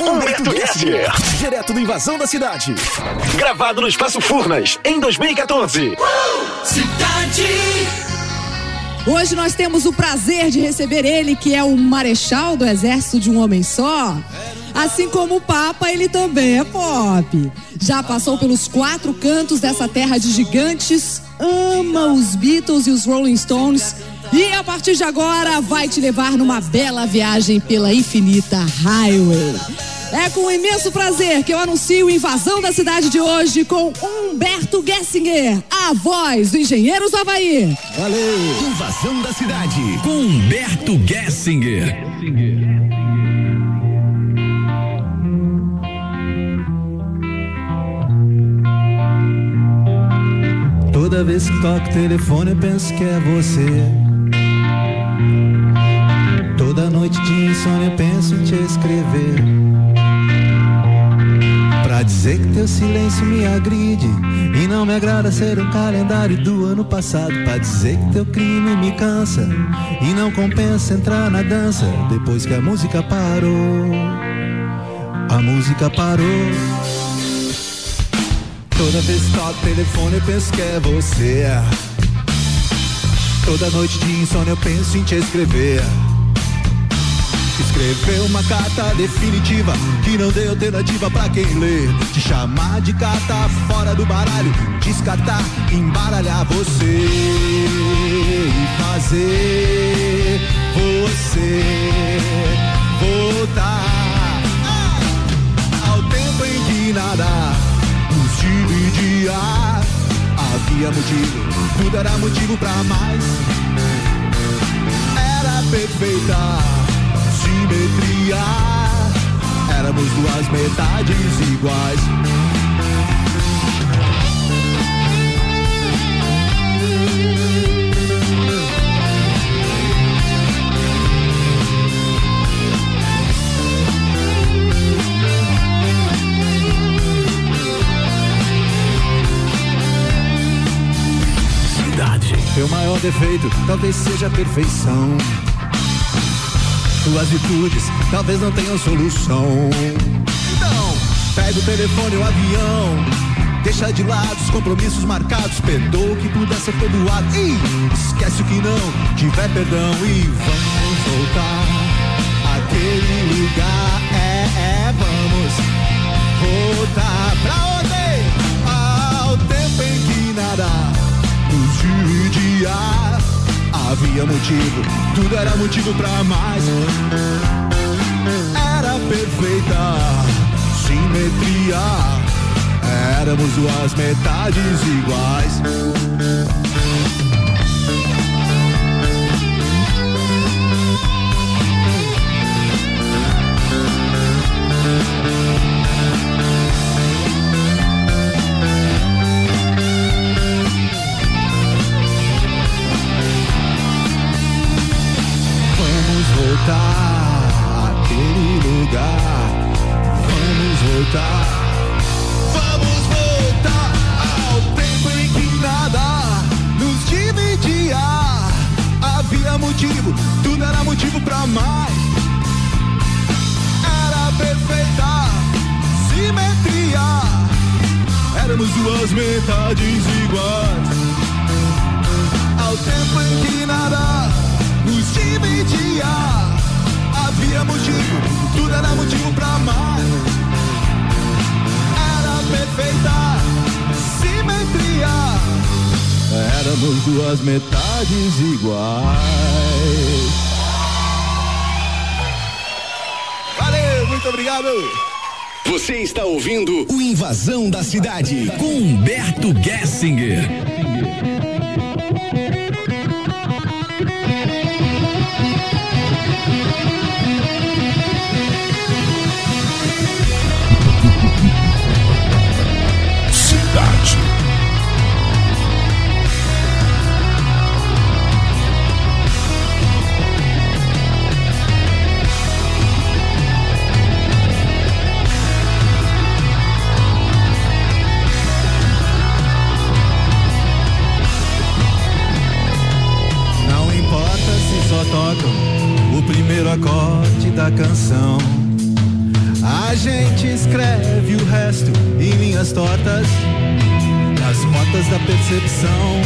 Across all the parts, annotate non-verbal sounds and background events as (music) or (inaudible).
Humberto Gessinger. Direto do Invasão da Cidade. Gravado no Espaço Furnas, em 2014. Cidade. Hoje nós temos o prazer de receber ele, que é o marechal do exército de um homem só. Assim como o Papa, ele também é pop. Já passou pelos quatro cantos dessa terra de gigantes, ama os Beatles e os Rolling Stones. E a partir de agora vai te levar numa bela viagem pela infinita Highway. É com imenso prazer que eu anuncio Invasão da Cidade de hoje com Humberto Gessinger, a voz do Engenheiros Havaí. Valeu! Invasão da Cidade com Humberto Gessinger. Toda vez que toco o telefone eu penso que é você. Toda noite de insônia eu penso em te escrever. Pra dizer que teu silêncio me agride. E não me agrada ser um calendário do ano passado. Pra dizer que teu crime me cansa. E não compensa entrar na dança depois que a música parou. A música parou. Toda vez que toco o telefone eu penso que é você. Toda noite de insônia eu penso em te escrever. Escrever uma carta definitiva que não dê alternativa pra quem lê. Te chamar de carta fora do baralho, descartar, embaralhar você e fazer você voltar ao tempo em que nada Havia motivo, tudo era motivo pra mais. Era perfeita simetria. Éramos duas metades iguais. Defeito talvez seja perfeição. Tuas virtudes talvez não tenham solução. Então, pega o telefone ou o avião. Deixa de lado os compromissos marcados. Perdoa o que puder ser perdoado. E esquece o que não tiver perdão. E vamos voltar àquele lugar. É, é, vamos voltar pra onde? Dividia. Havia motivo, tudo era motivo pra mais. Era perfeita simetria. Éramos duas metades iguais. Voltar. Vamos voltar ao tempo em que nada nos dividia. Havia motivo, tudo era motivo pra mais. Era perfeita simetria. Éramos duas metades iguais. Ao tempo em que nada nos dividia. Havia motivo, tudo era motivo pra amar. Perfeita simetria. Éramos duas metades iguais. Valeu, muito obrigado. Você está ouvindo o Invasão da Cidade com Humberto Gessinger. Percepção,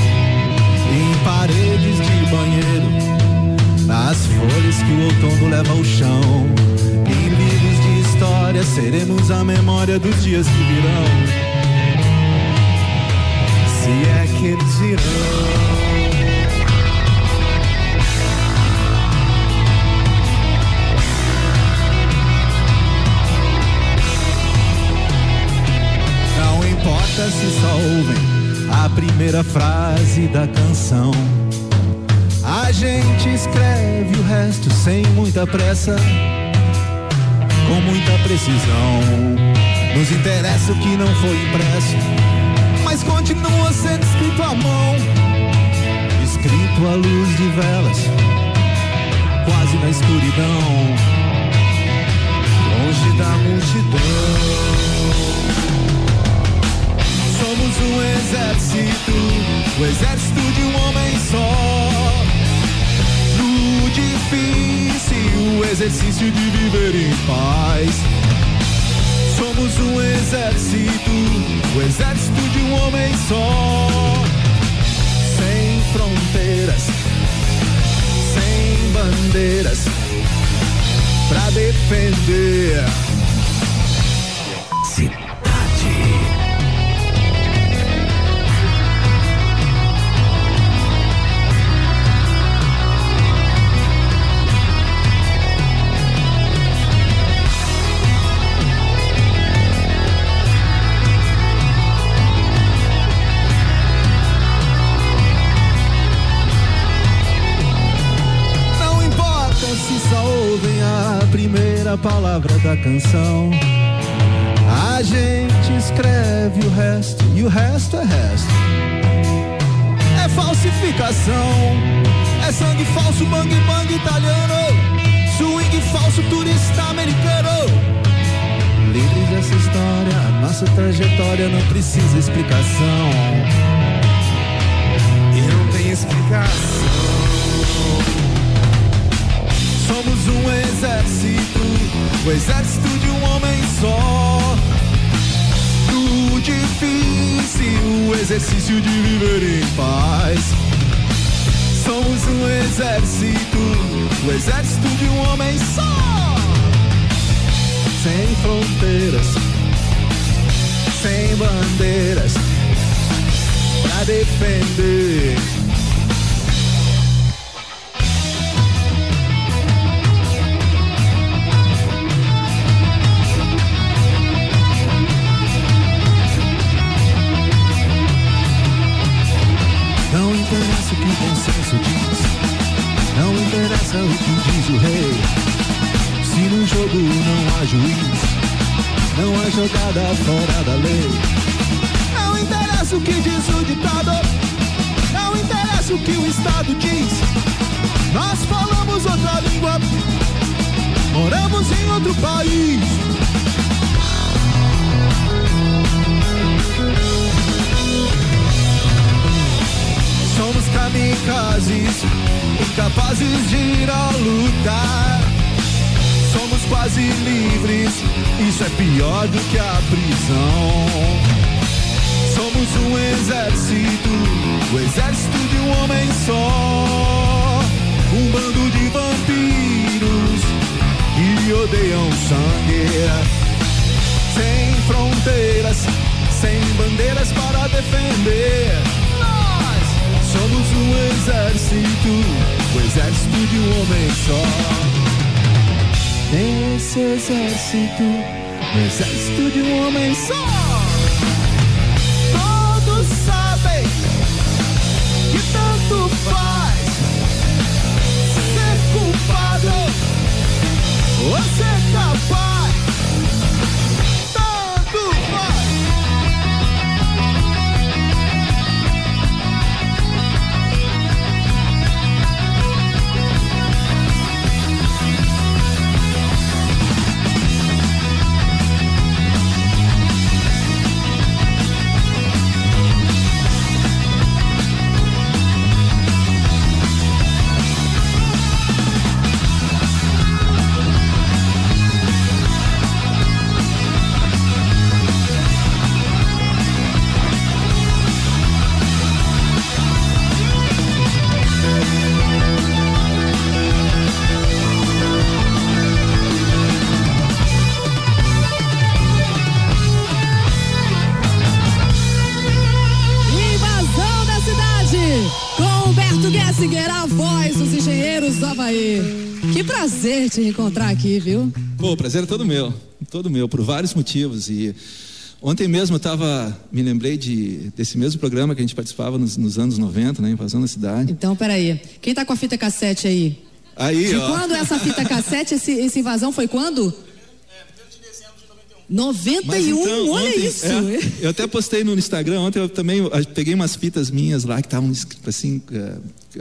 em paredes de banheiro, nas folhas que o outono leva ao chão. Em livros de história seremos a memória dos dias que virão. Se é que eles virão. Se só ouvem a primeira frase da canção. A gente escreve o resto sem muita pressa, com muita precisão. Nos interessa o que não foi impresso, mas continua sendo escrito à mão. Escrito à luz de velas, quase na escuridão, longe da multidão. Somos um exército, o exército de um homem só. No difícil o exercício de viver em paz. Somos um exército, o exército de um homem só. Sem fronteiras, sem bandeiras, pra defender. Canção. A gente escreve o resto e o resto é resto. É falsificação, é sangue falso, bang bang italiano, swing falso, turista americano. Livres dessa história, nossa trajetória não precisa explicação. E não tem explicação. Somos um exército, o exército de um homem só. Do difícil o exercício de viver em paz. Somos um exército, o exército de um homem só. Sem fronteiras, sem bandeiras, pra defender. Interessa o que o diz, não interessa o que diz o rei. Se no jogo não há juiz, não há jogada fora da lei. Não interessa o que diz o ditado, não interessa o que o Estado diz. Nós falamos outra língua, moramos em outro país. Somos kamikazes, incapazes de ir à luta. Somos quase livres, isso é pior do que a prisão. Somos um exército, o exército de um homem só. Um bando de vampiros que odeiam sangue. Sem fronteiras, sem bandeiras para defender. Somos um exército, o exército de um homem só. Nesse exército, o exército de um homem só. Que prazer te encontrar aqui, viu? Pô, o prazer é todo meu, todo meu, por vários motivos. E ontem mesmo eu tava, me lembrei de, desse mesmo programa que a gente participava nos, nos anos 90, né, Invasão a Cidade. Então, peraí. Quem tá com a fita cassete aí? Aí, De ó. quando essa fita (laughs) cassete, esse, esse invasão foi quando? 91, Mas então, olha ontem, isso. é, eu até postei no Instagram ontem, eu também eu peguei umas fitas minhas lá que estavam assim,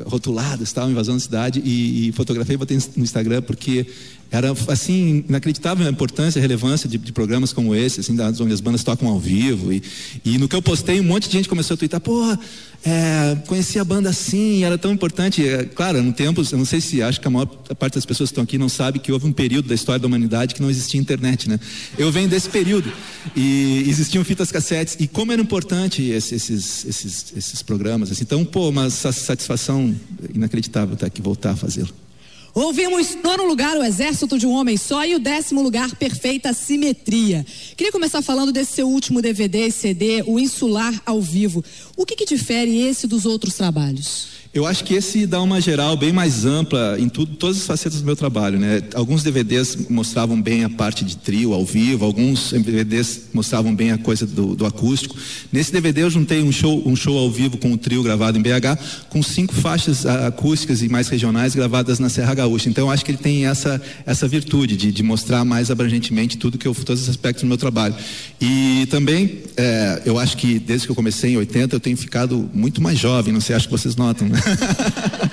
rotuladas, estavam invasão da cidade, e, e fotografei e botei no Instagram porque era assim, inacreditável a importância e a relevância de, de, programas como esse, assim, das, onde as bandas tocam ao vivo. E, e no que eu postei, um monte de gente começou a twittar, porra, é, conheci a banda assim, era tão importante. É, claro, no tempos, eu não sei se acho que a maior parte das pessoas que estão aqui não sabe que houve um período da história da humanidade que não existia internet, né? Eu venho desse período e existiam fitas cassetes e como era importante esses, esses, esses, esses programas. Assim, então, pô, uma satisfação inacreditável estar aqui voltar a fazê-lo. Ouvimos nono lugar o Exército de um Homem Só e o décimo lugar Perfeita Simetria. Queria começar falando desse seu último DVD e CD, o Insular ao Vivo. O que, que difere esse dos outros trabalhos? Eu acho que esse dá uma geral bem mais ampla em tudo, todas as facetas do meu trabalho, né? Alguns DVDs mostravam bem a parte de trio ao vivo, alguns DVDs mostravam bem a coisa do, do acústico. Nesse DVD eu juntei um show, um show ao vivo com o trio gravado em BH, com cinco faixas acústicas e mais regionais gravadas na Serra Gaúcha. Então eu acho que ele tem essa essa virtude de, de mostrar mais abrangentemente tudo que eu todos os aspectos do meu trabalho. E também é, eu acho que desde que eu comecei em 80 eu tenho ficado muito mais jovem. Não sei, acho que vocês notam. Né?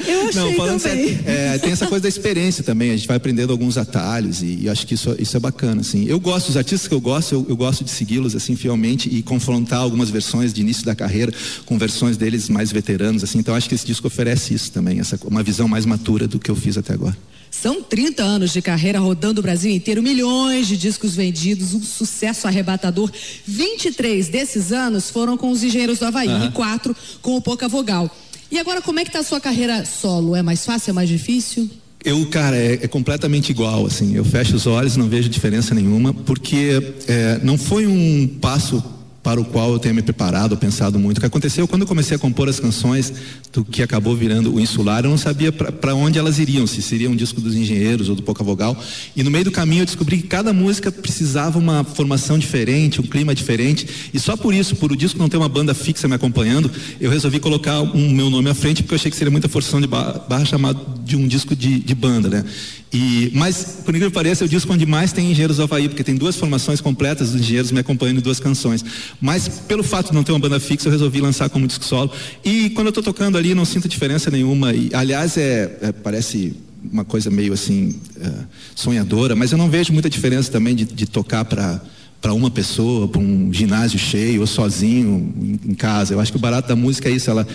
Eu achei Não, falando também. sério, é, tem essa coisa da experiência também, a gente vai aprendendo alguns atalhos e, e acho que isso, isso é bacana, assim. Eu gosto, os artistas que eu gosto, eu, eu gosto de segui-los, assim, fielmente e confrontar algumas versões de início da carreira com versões deles mais veteranos, assim, então acho que esse disco oferece isso também, essa, uma visão mais matura do que eu fiz até agora. São 30 anos de carreira rodando o Brasil inteiro, milhões de discos vendidos, um sucesso arrebatador. 23 desses anos foram com os Engenheiros do Havaí Aham. e quatro com o Pouca Vogal. E agora, como é que tá a sua carreira solo? É mais fácil, é mais difícil? Eu, cara, é, é completamente igual, assim. Eu fecho os olhos, não vejo diferença nenhuma, porque é, não foi um passo para o qual eu tenha me preparado, pensado muito. O que aconteceu quando eu comecei a compor as canções do que acabou virando o Insular, eu não sabia para onde elas iriam, se seria um disco dos engenheiros ou do Pouca Vogal. E no meio do caminho eu descobri que cada música precisava uma formação diferente, um clima diferente. E só por isso, por o disco não ter uma banda fixa me acompanhando, eu resolvi colocar um meu nome à frente, porque eu achei que seria muita forçação de ba- barra chamado de um disco de, de banda, né? E, mas, por incrível que pareça, o disco onde mais tem Engenheiros do Havaí, porque tem duas formações completas dos Engenheiros me acompanhando em duas canções. Mas, pelo fato de não ter uma banda fixa, eu resolvi lançar como disco solo. E quando eu estou tocando ali, não sinto diferença nenhuma. E, aliás, é, é- parece uma coisa meio assim, é, sonhadora, mas eu não vejo muita diferença também de, de tocar para para uma pessoa, para um ginásio cheio, ou sozinho em, em casa. Eu acho que o barato da música é isso, ela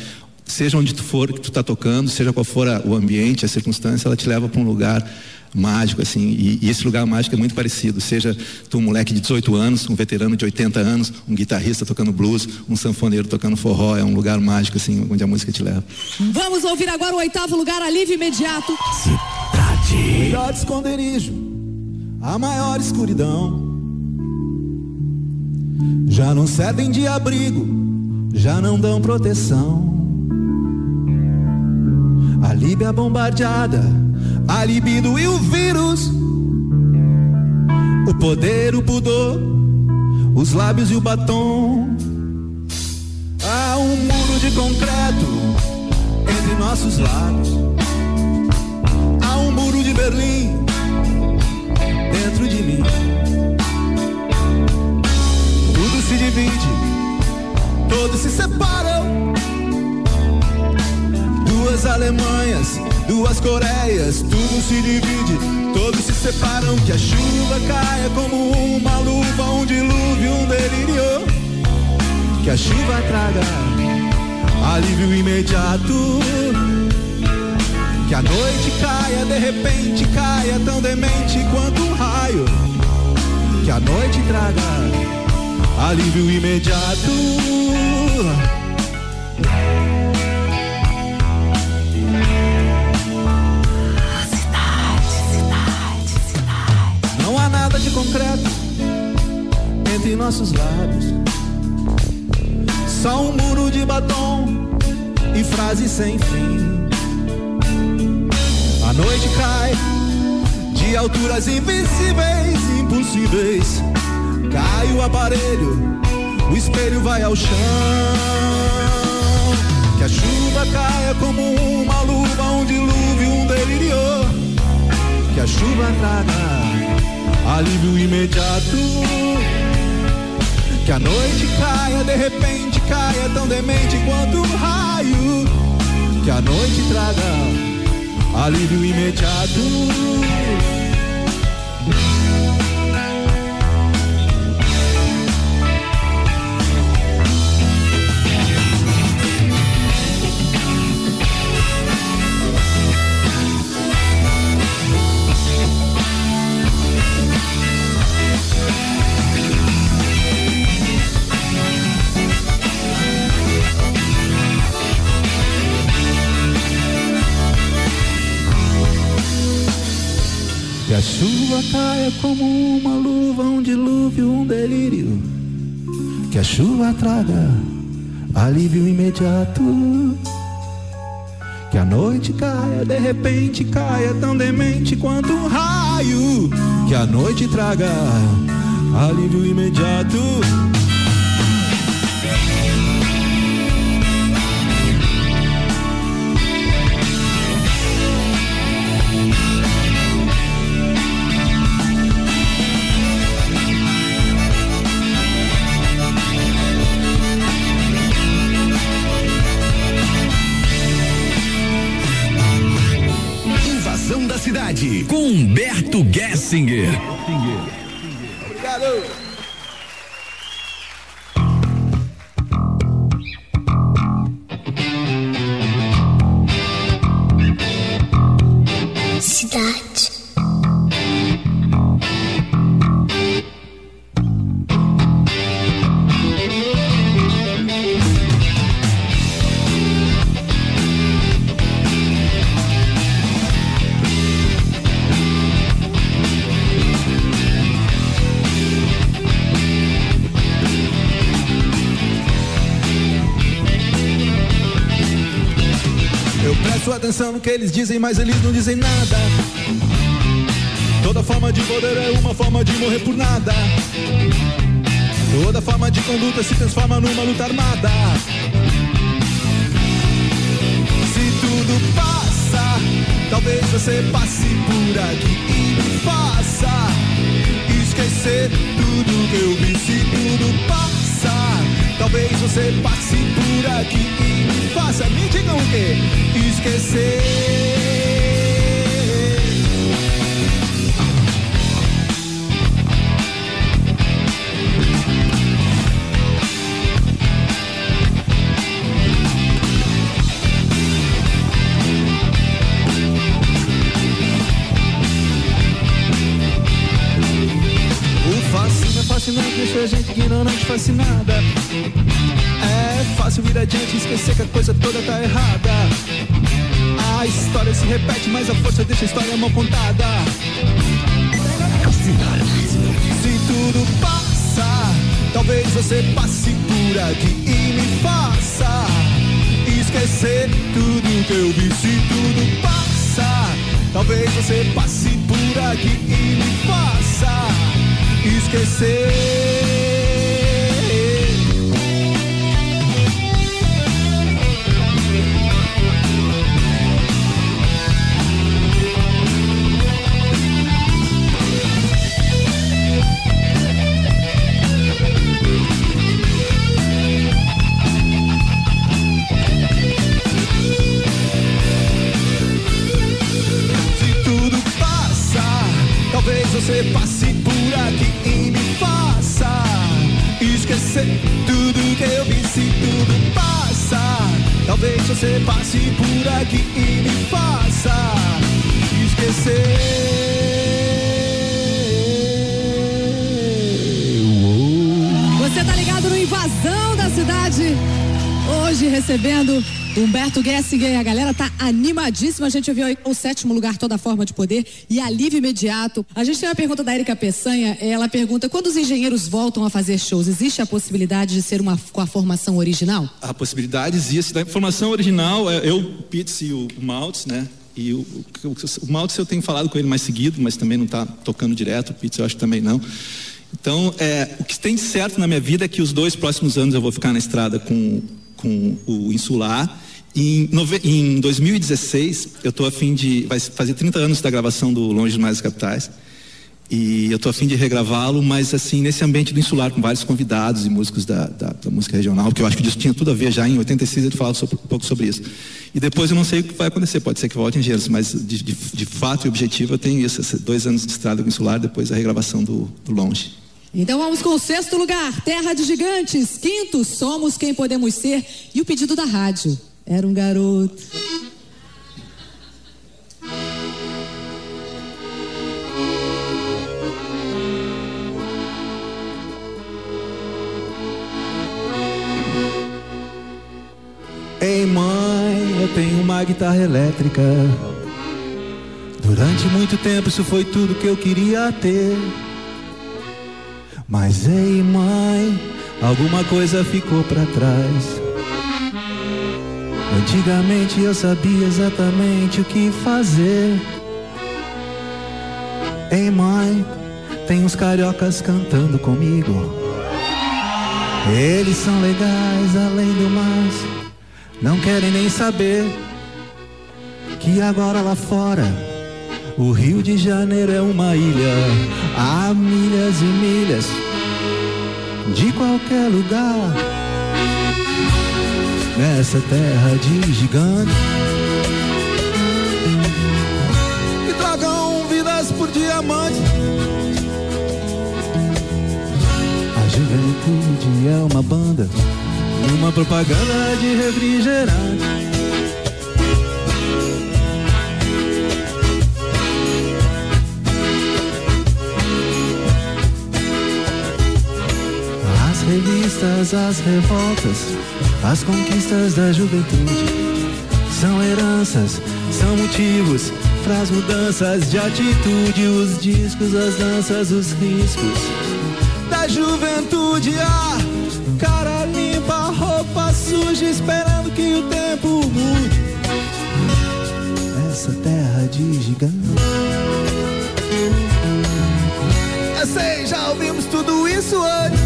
seja onde tu for que tu está tocando, seja qual for a- o ambiente, a circunstância, ela te leva para um lugar mágico assim, e, e esse lugar mágico é muito parecido, seja tu um moleque de 18 anos, um veterano de 80 anos, um guitarrista tocando blues, um sanfoneiro tocando forró, é um lugar mágico assim, onde a música te leva. Vamos ouvir agora o oitavo lugar, alívio imediato. Melhor esconderijo, a maior escuridão. Já não servem de abrigo, já não dão proteção. A Líbia bombardeada, a libido e o vírus. O poder, o pudor, os lábios e o batom. Há um muro de concreto entre nossos lábios. Há um muro de Berlim dentro de mim. Tudo se divide, todos se separam. Duas Alemanhas, duas Coreias, tudo se divide, todos se separam. Que a chuva caia como uma luva, um dilúvio, um delírio. Que a chuva traga alívio imediato. Que a noite caia, de repente caia, tão demente quanto um raio. Que a noite traga alívio imediato. Nada de concreto entre nossos lábios. Só um muro de batom e frases sem fim. A noite cai de alturas invisíveis, impossíveis. Cai o aparelho, o espelho vai ao chão. Que a chuva caia como uma luva, um dilúvio, um delírio. Que a chuva traga alívio imediato. Que a noite caia, de repente caia, tão demente quanto um raio. Que a noite traga alívio imediato. A chuva caia como uma luva, um dilúvio, um delírio. Que a chuva traga alívio imediato. Que a noite caia, de repente caia, tão demente quanto um raio. Que a noite traga alívio imediato. Cidade com Humberto Gessinger. Obrigado. Que eles dizem, mas eles não dizem nada. Toda forma de poder é uma forma de morrer por nada. Toda forma de conduta se transforma numa luta armada. Se tudo passa, talvez você passe por aqui e me faça esquecer tudo que eu vi. Se tudo passa, talvez você passe por aqui e me faça, me digam o quê? Esquecer. Fascinante, deixa a gente ignorante, fascinada. É fácil vir adiante esquecer que a coisa toda tá errada. A história se repete, mas a força deixa a história mal contada. Se tudo passa, talvez você passe por aqui e me faça esquecer tudo que eu vi. Se tudo passa, talvez você passe por aqui e me faça esquecer. Você passe por aqui e me faça esquecer. Você tá ligado no Invasão da Cidade? Hoje recebendo Humberto Gessinger. A galera tá animadíssima. A gente ouviu o sétimo lugar, toda forma de poder e alívio imediato. A gente tem uma pergunta da Erika Peçanha. Ela pergunta: quando os engenheiros voltam a fazer shows, existe a possibilidade de ser uma com a formação original? A possibilidade existe. Da formação original, é, eu, o Pitts e o Maltz, né? E o, o, o Maltz eu tenho falado com ele mais seguido, mas também não está tocando direto, o Pitts eu acho que também não. Então, é, o que tem certo na minha vida é que os dois próximos anos eu vou ficar na estrada com, com o Insular. Em, em 2016, eu estou a fim de. Vai fazer 30 anos da gravação do Longe das Capitais. E eu estou a fim de regravá-lo, mas assim, nesse ambiente do insular, com vários convidados e músicos da, da, da música regional, que eu acho que isso tinha tudo a ver já em 86 ele falava sobre, um pouco sobre isso. E depois eu não sei o que vai acontecer, pode ser que volte em Engenheiros, mas de, de, de, fato e objetivo eu tenho isso, dois anos de estrada com insular, depois a regravação do, do Longe. Então vamos com o sexto lugar, Terra de Gigantes. Quinto, Somos Quem Podemos Ser. E o pedido da rádio. Era um garoto. Ei mãe, eu tenho uma guitarra elétrica. Durante muito tempo isso foi tudo que eu queria ter. Mas ei mãe, alguma coisa ficou para trás. Antigamente eu sabia exatamente o que fazer. Ei mãe, tem uns cariocas cantando comigo. Eles são legais além do mais. Não querem nem saber que agora lá fora o Rio de Janeiro é uma ilha, há milhas e milhas de qualquer lugar nessa terra de gigantes. E tragam vidas por diamante. A juventude é uma banda numa propaganda de refrigerante. Revistas, as revoltas, as conquistas da juventude são heranças, são motivos para as mudanças de atitude, os discos, as danças, os riscos da juventude. Ah, cara limpa, roupa suja, esperando que o tempo mude. Essa terra de gigante. Eu sei, já ouvimos tudo isso antes.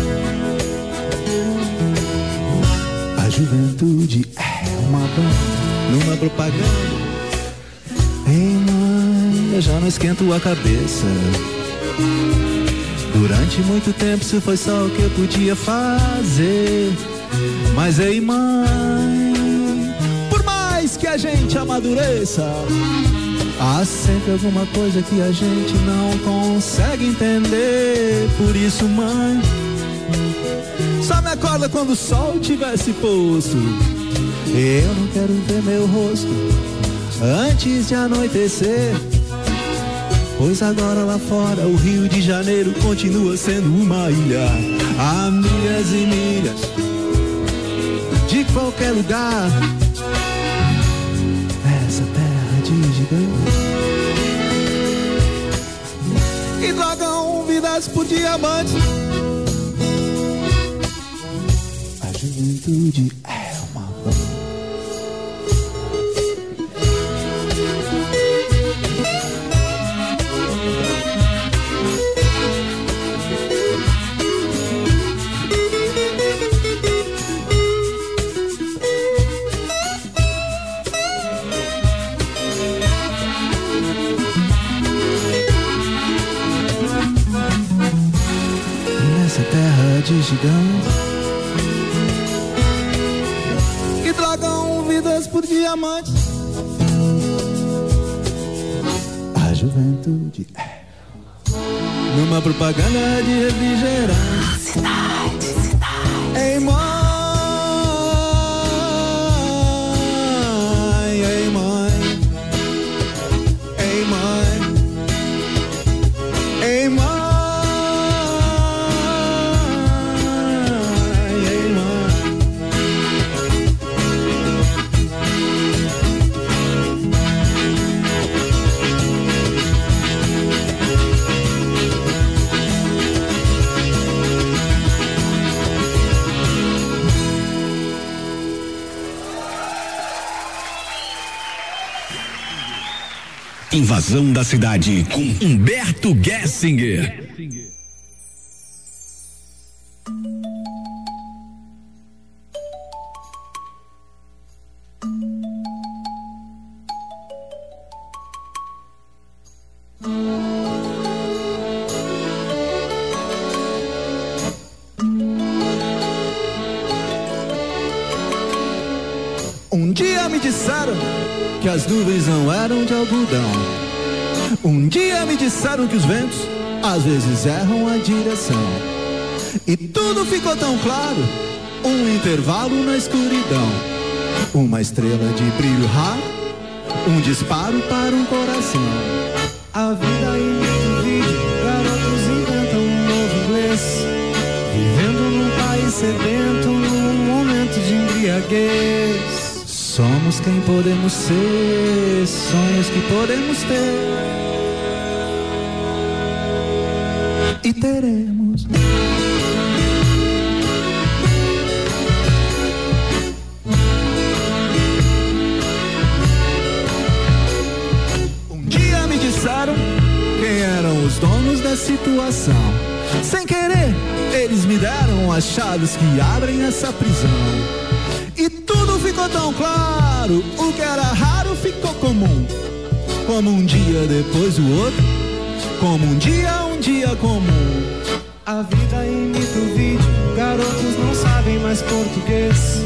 Juventude é uma banda numa propaganda. Ei, mãe, eu já não esquento a cabeça. Durante muito tempo isso foi só o que eu podia fazer. Mas ei, mãe, por mais que a gente amadureça, há sempre alguma coisa que a gente não consegue entender. Por isso, mãe, só me acorda quando o sol tivesse posto. Eu não quero ver meu rosto antes de anoitecer. Pois agora lá fora o Rio de Janeiro continua sendo uma ilha. Há milhas e milhas de qualquer lugar. Essa terra de gigantes. E drogam vidas por diamantes. Juventude é uma terra de gigantes diamantes. A juventude é numa propaganda de refrigerante. Cidade, cidade. Ei, Invasão da Cidade com Humberto Gessinger. Um dia me disseram que as nuvens não eram de algodão. Um dia me disseram que os ventos às vezes erram a direção. E tudo ficou tão claro, um intervalo na escuridão. Uma estrela de brilho raro, um disparo para um coração. A vida imita o vídeo, garotos inventam um novo inglês. Vivendo num país sedento, num momento de embriaguez. Somos quem podemos ser, sonhos que podemos ter. E teremos. Um dia me disseram quem eram os donos da situação. Sem querer, eles me deram as chaves que abrem essa prisão. Tudo ficou tão claro, o que era raro ficou comum. Como um dia depois o outro, como um dia, um dia comum. A vida imita o vídeo, garotos não sabem mais português.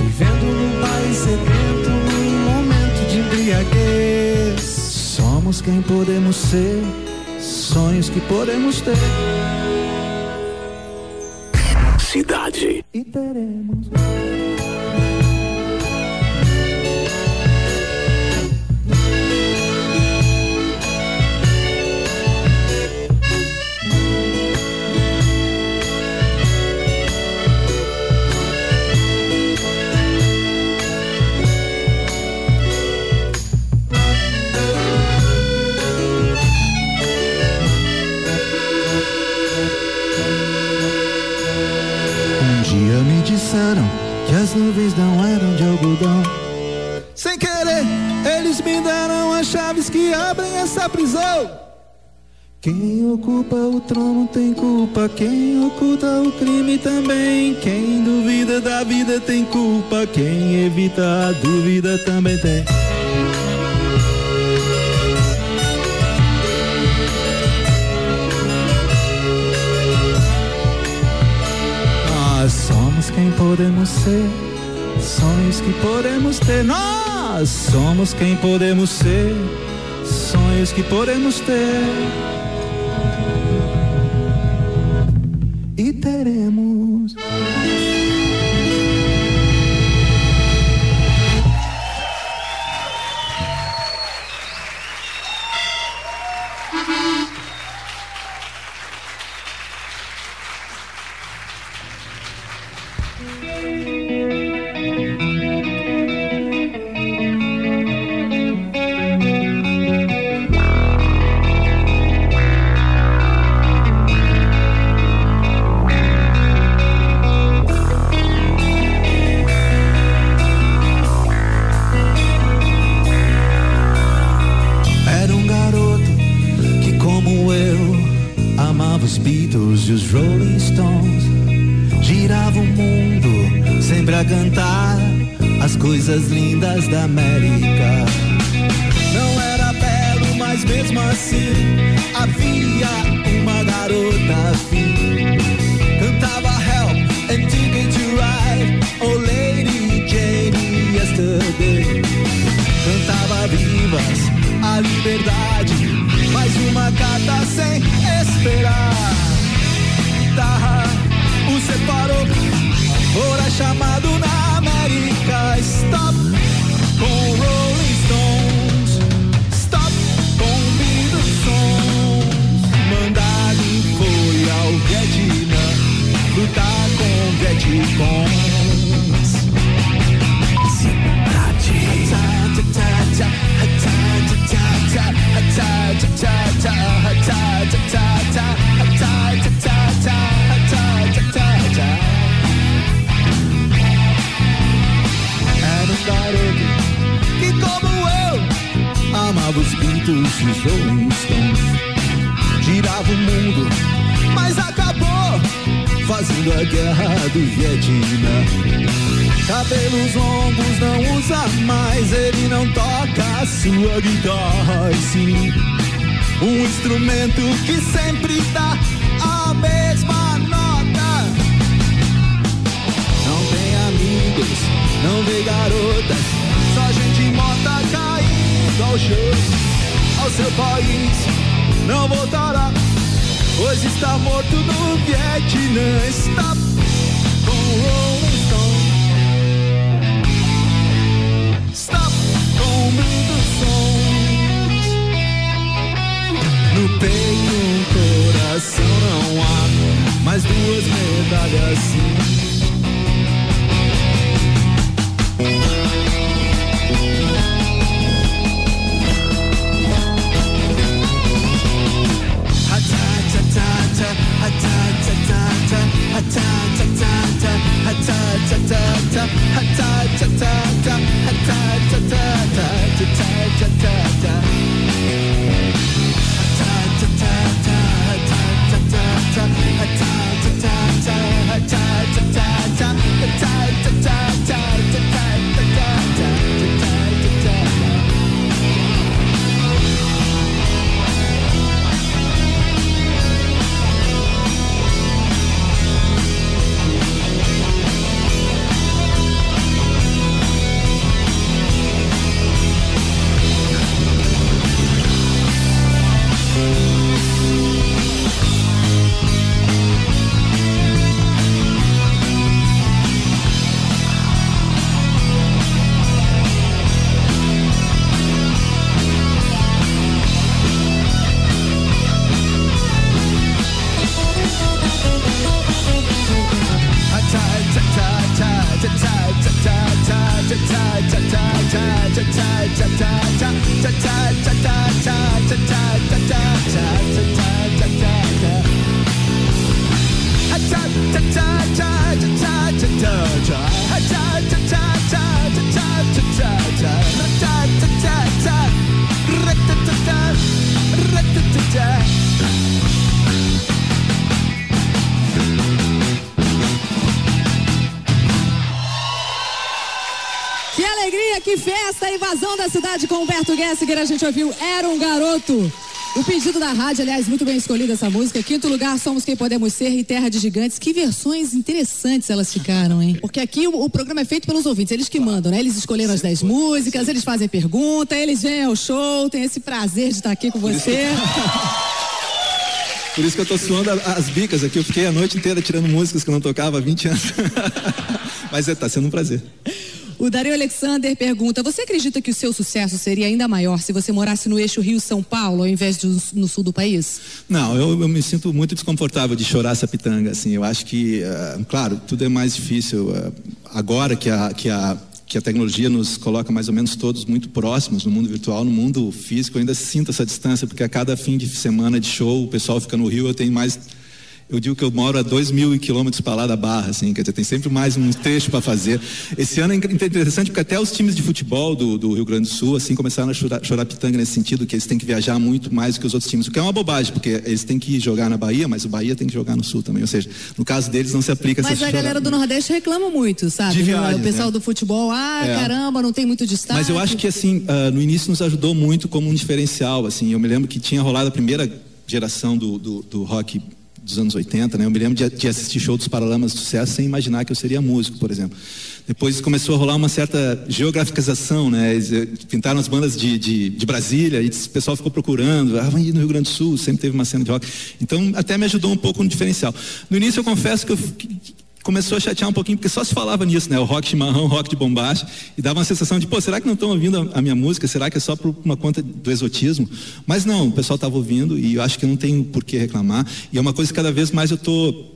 Vivendo num país sedento, num momento de embriaguez. Somos quem podemos ser, sonhos que podemos ter. Cidade. E teremos. Que as nuvens não eram de algodão. Sem querer, eles me deram as chaves que abrem essa prisão. Quem ocupa o trono tem culpa, quem oculta o crime também. Quem duvida da vida tem culpa, quem evita a dúvida também tem. Somos quem podemos ser, sonhos que podemos ter. Nós somos quem podemos ser, sonhos que podemos ter. E teremos. E os Rolling Stones. Girava o mundo sempre a cantar as coisas lindas da América. Não era belo, mas mesmo assim havia uma garota afim. Cantava Help and Ticket to Ride, Oh Lady Jane Yesterday. Cantava vivas a liberdade, mais uma carta sem esperar. Tá, o separou, fora chamado na América. Stop com Rolling Stones, stop com Beatles Sons. Mandado foi ao Vietnã, lutar com Vietcong. Beatles esses Rolling Stones. Girava o mundo, mas acabou fazendo a guerra do Vietnã. Cabelos longos não usa mais, ele não toca a sua guitarra, e sim um instrumento que sempre dá a mesma nota. Não tem amigos, não vê garotas, só gente morta caindo ao chão. Ao seu país não voltará, pois está morto no Vietnã. Está com Rolling Stone. Stop com muitos sons. No peito um coração não há mais duas medalhas sim. Invasão da cidade com Humberto Gessinger. A gente ouviu Era um Garoto. O pedido da rádio, aliás, muito bem escolhida essa música. Quinto lugar, Somos Quem Podemos Ser e Terra de Gigantes. Que versões interessantes elas ficaram, hein? Porque aqui o, o programa é feito pelos ouvintes, eles que mandam, né? Eles escolheram as 10 músicas, eles fazem pergunta, eles vêm ao show, tem esse prazer de estar aqui com você. (laughs) Por isso que eu tô suando as bicas aqui. Eu fiquei a noite inteira tirando músicas que eu não tocava há 20 anos. (laughs) Mas é, tá sendo um prazer. O Dario Alexander pergunta: Você acredita que o seu sucesso seria ainda maior se você morasse no eixo Rio-São Paulo ao invés de no sul do país? Não, eu, eu me sinto muito desconfortável de chorar essa pitanga, assim. Eu acho que, ah, claro, tudo é mais difícil. ah, agora que a, que, a, que a tecnologia nos coloca mais ou menos todos muito próximos no mundo virtual, no mundo físico, eu ainda sinto essa distância, porque a cada fim de semana de show, o pessoal fica no Rio, eu tenho mais. Eu digo que eu moro a dois mil quilômetros para lá da Barra, assim, quer dizer, tem sempre mais um trecho para fazer. Esse ano é interessante porque até os times de futebol do, do Rio Grande do Sul, assim, começaram a chorar, chorar pitanga nesse sentido, que eles têm que viajar muito mais do que os outros times, o que é uma bobagem, porque eles têm que jogar na Bahia, mas o Bahia tem que jogar no Sul também, ou seja, no caso deles não se aplica Mas essa a galera do Nordeste reclama muito, sabe? De viagens, o pessoal né? do futebol, ah, É. caramba, não tem muito destaque. Mas eu acho que assim, ah, no início nos ajudou muito como um diferencial, assim. Eu me lembro que tinha rolado a primeira geração do, do, do rock dos anos 80, né? Eu me lembro de, de assistir show dos Paralamas de Sucesso sem imaginar que eu seria músico, por exemplo. Depois começou a rolar uma certa geograficação, né? Eh, pintaram as bandas de, de, de Brasília e o pessoal ficou procurando. Ah, vai no Rio Grande do Sul, sempre teve uma cena de rock. Então, até me ajudou um pouco no diferencial. No início, eu confesso que eu começou a chatear um pouquinho, porque só se falava nisso, né? O rock chimarrão, rock de bombacha, e dava uma sensação de, pô, será que não estão ouvindo a, minha música? Será que é só por uma conta do exotismo? Mas não, o pessoal estava ouvindo e eu acho que não tem por que reclamar. E é uma coisa que cada vez mais eu tô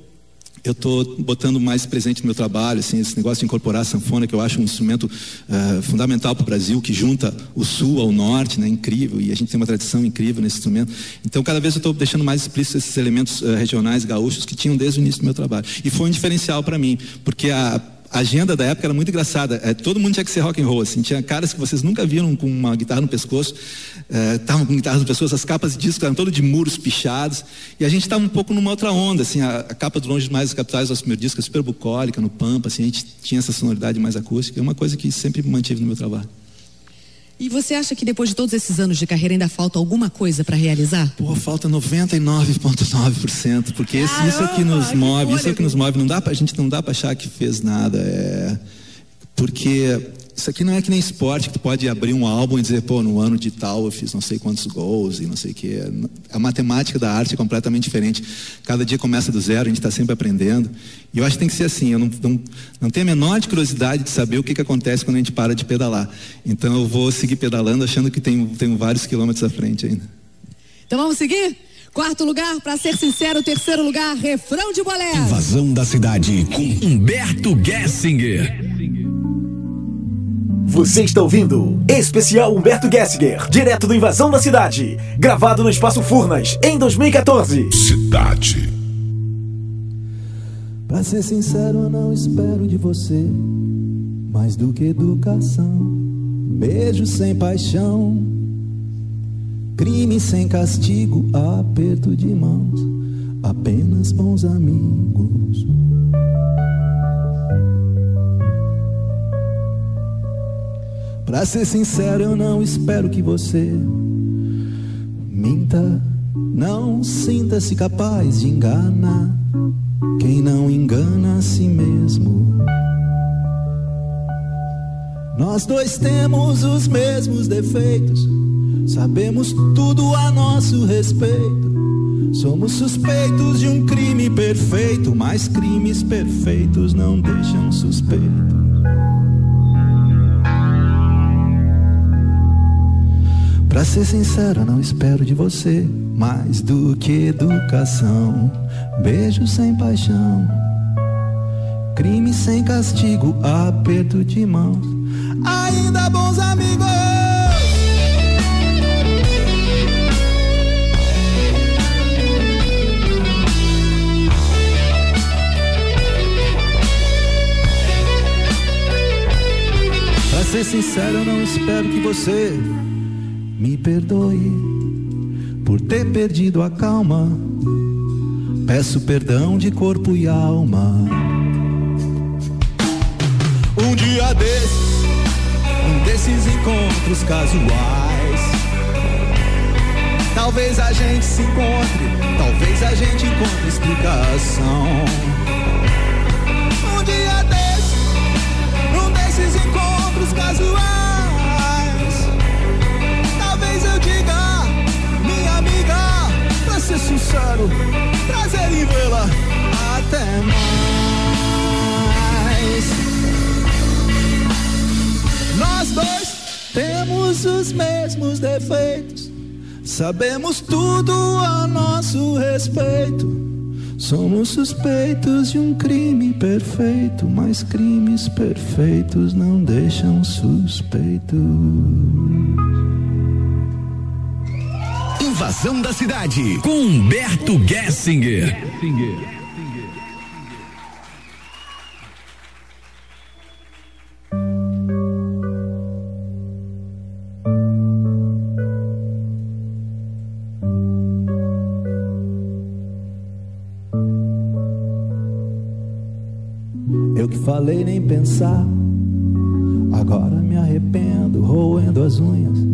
eu estou botando mais presente no meu trabalho, assim, esse negócio de incorporar a sanfona, que eu acho um instrumento eh, fundamental para o Brasil, que junta o sul ao norte, né, incrível, e a gente tem uma tradição incrível nesse instrumento. Então, cada vez eu estou deixando mais explícitos esses elementos eh, regionais, gaúchos, que tinham desde o início do meu trabalho. E foi um diferencial para mim, porque a, a agenda da época era muito engraçada. É, todo mundo tinha que ser rock and roll, assim. Tinha caras que vocês nunca viram com uma guitarra no pescoço, estavam é, com guitarras no pescoço, as capas de disco eram todas de muros pichados. E a gente estava um pouco numa outra onda, assim. A, a capa do Longe Mais Capitais, nosso primeiro disco, é super bucólica, no Pampa, assim. A gente tinha essa sonoridade mais acústica. É uma coisa que sempre mantive no meu trabalho. E você acha que depois de todos esses anos de carreira ainda falta alguma coisa para realizar? Pô, falta 99,9%, porque esse, isso é que nos move, isso é que nos move. Não dá pra, a gente não dá para achar que fez nada. É, porque isso aqui não é que nem esporte, que tu pode abrir um álbum e dizer, pô, no ano de tal eu fiz não sei quantos gols e não sei o quê. A matemática da arte é completamente diferente. Cada dia começa do zero, a gente está sempre aprendendo. E eu acho que tem que ser assim. Eu não, não, não tenho a menor curiosidade de saber o que, que acontece quando a gente para de pedalar. Então eu vou seguir pedalando achando que tenho, tenho vários quilômetros à frente ainda. Então vamos seguir? Quarto lugar, para ser sincero, terceiro lugar, refrão de bolé. Invasão da cidade com Humberto Gessinger. Você está ouvindo Especial Humberto Gessinger, direto do Invasão da Cidade, gravado no Espaço Furnas em 2014. Cidade. Pra ser sincero, eu não espero de você mais do que educação, beijo sem paixão, crime sem castigo, aperto de mãos, apenas bons amigos. Pra ser sincero, eu não espero que você minta. Não sinta-se capaz de enganar quem não engana a si mesmo. Nós dois temos os mesmos defeitos, sabemos tudo a nosso respeito. Somos suspeitos de um crime perfeito, mas crimes perfeitos não deixam suspeito. Pra ser sincero, não espero de você mais do que educação. Beijo sem paixão, crime sem castigo, aperto de mãos. Ainda bons amigos. Pra ser sincero, eu não espero que você me perdoe por ter perdido a calma. Peço perdão de corpo e alma. Um dia desses, um desses encontros casuais. Talvez a gente se encontre, talvez a gente encontre explicação. Um dia desses, um desses encontros casuais. Ser sincero, prazer em vê-la até mais. Nós dois temos os mesmos defeitos, sabemos tudo a nosso respeito. Somos suspeitos de um crime perfeito, mas crimes perfeitos não deixam suspeitos. Invasão da Cidade, com Humberto Gessinger. Eu que falei nem pensar, agora me arrependo, roendo as unhas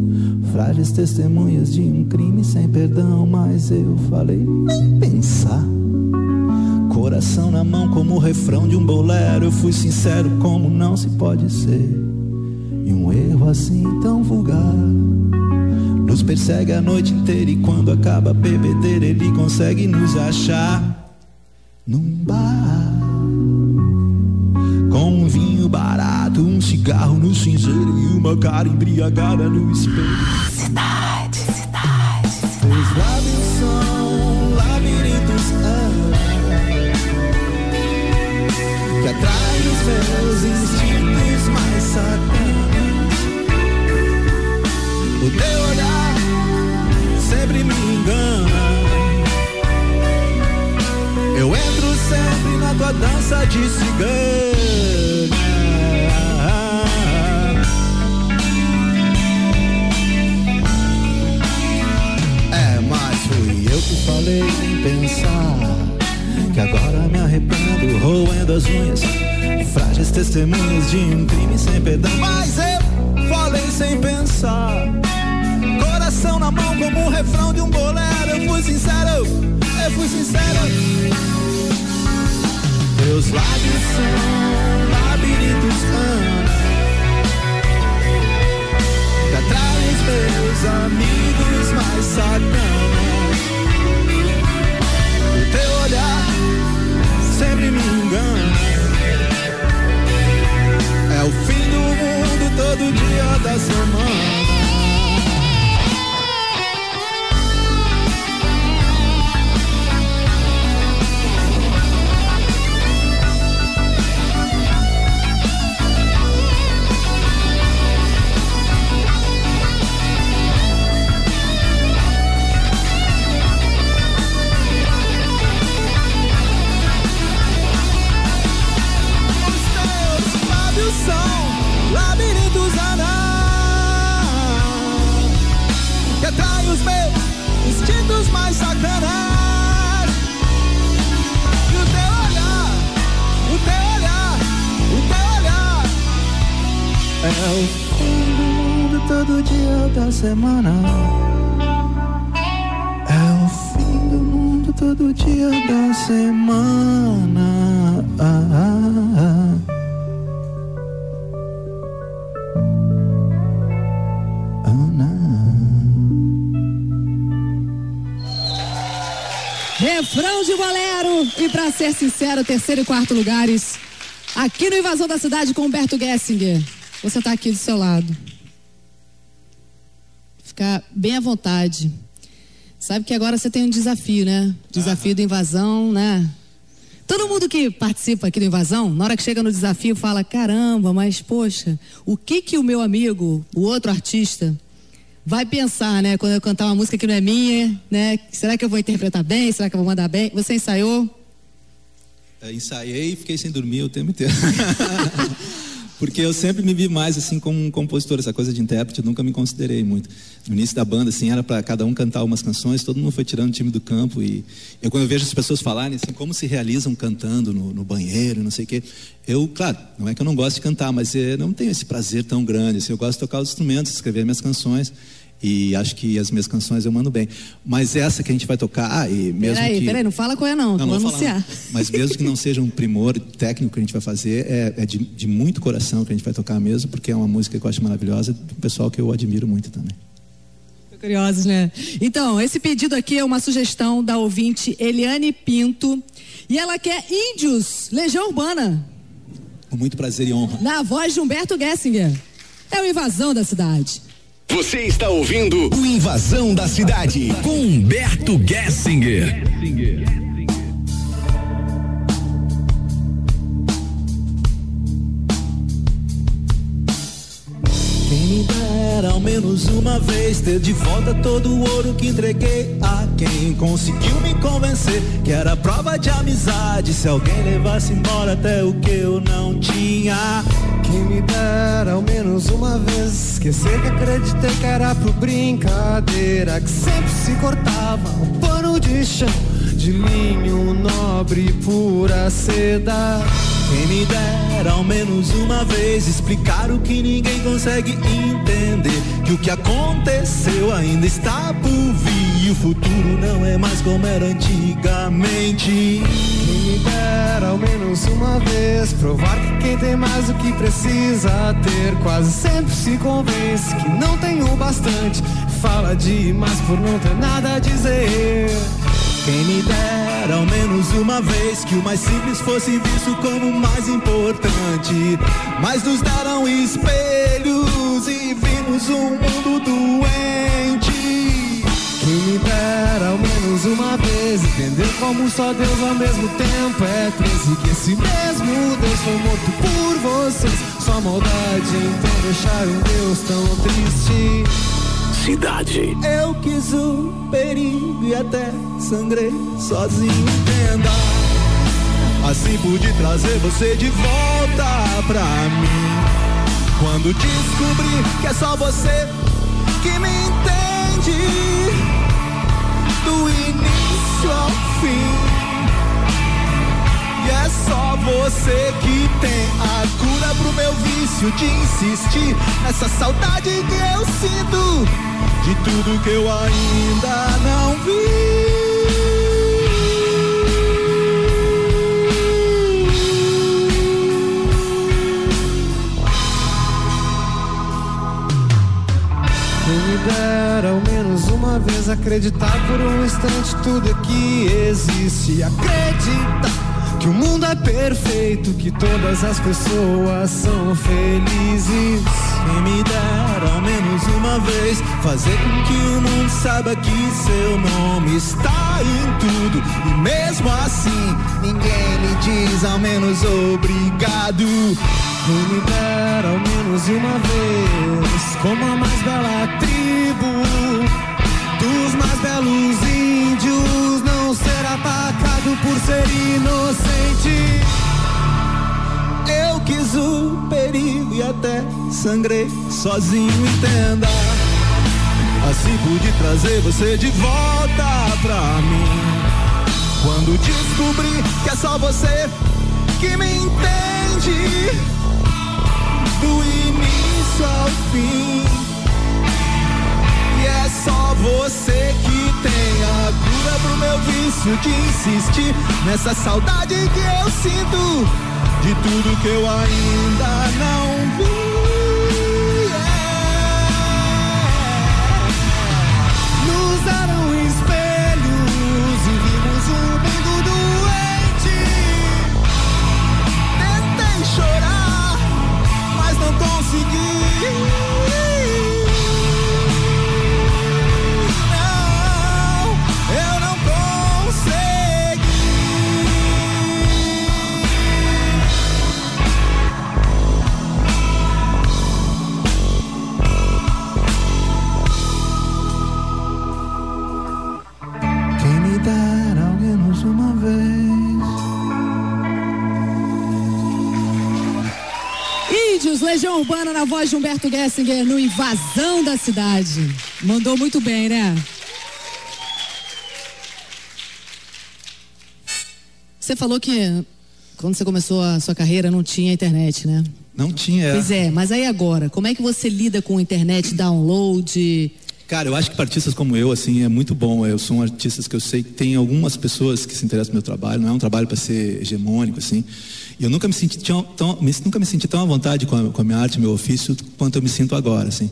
Frágeis testemunhas de um crime sem perdão, mas eu falei nem pensar. Coração na mão como o refrão de um bolero, eu fui sincero como não se pode ser. E um erro assim tão vulgar nos persegue a noite inteira e quando acaba a bebedeira ele consegue nos achar num bar um vinho barato, um cigarro no cinzeiro e uma cara embriagada no espelho. Cidade, cidade, cidade. Teus lábios são labirintos que atraem os meus instintos mais sacanas. O teu olhar sempre me engana. Sempre na tua dança de cigana. É, mas fui eu que falei sem pensar. Que agora me arrependo, roendo as unhas. Frágeis testemunhas de um crime sem perdão. Mas eu falei sem pensar. Coração na mão como o refrão de um bolero. Eu fui sincero, eu fui sincero. Teus lábios são labirintos. Que atraem os meus amigos mais sacanas. O teu olhar sempre me engana. É o fim do mundo todo dia da semana. É o fim do mundo todo dia da semana. É o fim do mundo todo dia da semana. Ah, ah, ah. Refrão de bolero. E pra ser sincero, terceiro e quarto lugares. Aqui no Invasão da Cidade com Humberto Gessinger. Você tá aqui do seu lado. Ficar bem à vontade. Sabe que agora você tem um desafio, né? Desafio do Invasão, né? Todo mundo que participa aqui do Invasão, na hora que chega no desafio, fala: caramba, mas poxa, o que que o meu amigo, o outro artista, vai pensar, né? Quando eu cantar uma música que não é minha, né? Será que eu vou interpretar bem? Será que eu vou mandar bem? Você ensaiou? É, ensaiei e fiquei sem dormir o tempo inteiro. (laughs) Porque eu sempre me vi mais assim como um compositor, essa coisa de intérprete, eu nunca me considerei muito. No início da banda, assim, era para cada um cantar umas canções, todo mundo foi tirando o time do campo. E eu, quando eu vejo as pessoas falarem assim, como se realizam cantando no, no banheiro, não sei o quê, eu, claro, não é que eu não gosto de cantar, mas eu não tenho esse prazer tão grande. Assim, eu gosto de tocar os instrumentos, escrever minhas canções. E acho que as minhas canções eu mando bem. Mas essa que a gente vai tocar, ah, e mesmo peraí, que... peraí, não fala qual é não, Não, vou anunciar. falar. Mas mesmo que não seja um primor técnico que a gente vai fazer, é, é de, de muito coração que a gente vai tocar mesmo, porque é uma música que eu acho maravilhosa, do pessoal que eu admiro muito também. Tô Curiosos, né? Então, esse pedido aqui é uma sugestão da ouvinte Eliane Pinto. E ela quer Índios, Legião Urbana, Com muito prazer e honra. na voz de Humberto Gessinger. É o invasão da cidade. Você está ouvindo o Invasão da Cidade com Humberto Gessinger. Quem me dera ao menos uma vez ter de volta todo o ouro que entreguei a quem conseguiu me convencer que era prova de amizade se alguém levasse embora até o que eu não tinha. Quem me dera ao menos uma vez Esquecer que acreditei que era pro brincadeira Que sempre se cortava um pano de chão De linho nobre pura seda Quem me dera ao menos uma vez explicar o que ninguém consegue entender. Que o que aconteceu ainda está por vir. E o futuro não é mais como era antigamente. Quem me dera ao menos uma vez Provar que quem tem mais do que precisa ter Quase sempre se convence que não tem o bastante Fala demais por não ter nada a dizer Quem me dera ao menos uma vez que o mais simples fosse visto como o mais importante. Mas nos deram espelhos e vimos um mundo doente. Quem me dera ao menos uma vez Entender como só Deus ao mesmo tempo é três E que esse mesmo Deus foi morto por vocês Sua maldade então deixar um Deus tão triste Cidade. Eu quis o perigo e até sangrei sozinho, entenda. As Assim pude trazer você de volta pra mim. Quando descobri que é só você que me entende, do início ao fim. E é só você que tem a cura pro meu vício de insistir nessa saudade que eu sinto de tudo que eu ainda não Quem me dera ao menos uma vez acreditar por um instante tudo é que existe. Acreditar que o mundo é perfeito, que todas as pessoas são felizes. Quem me dera ao menos uma vez fazer com que o mundo saiba que seu nome está em tudo. E mesmo assim, ninguém lhe diz ao menos obrigado. Quem me dera ao menos uma vez, como a mais bela tribo dos mais belos índios, por ser inocente. Eu quis o perigo e até sangrei sozinho, entenda. Assim pude trazer você de volta pra mim. Quando descobri que é só você que me entende, do início ao fim. E é só você que tem a cura pro meu vício de insistir nessa saudade que eu sinto de tudo que eu ainda não vi. É. Nos deram espelhos e vimos um mundo doente. Tentei chorar, mas não consegui. Legião Urbana na voz de Humberto Gessinger no Invasão da Cidade. Mandou muito bem, né? Você falou que quando você começou a sua carreira não tinha internet, né? Não tinha. Pois é, mas aí agora, como é que você lida com internet, download? Cara, eu acho que para artistas como eu, assim, é muito bom. Eu sou um artista que eu sei que tem algumas pessoas que se interessam no meu trabalho. Não é um trabalho para ser hegemônico, assim. E eu nunca me senti tão, tão- nunca me senti tão à vontade com a, com a minha arte, meu ofício, quanto eu me sinto agora, assim.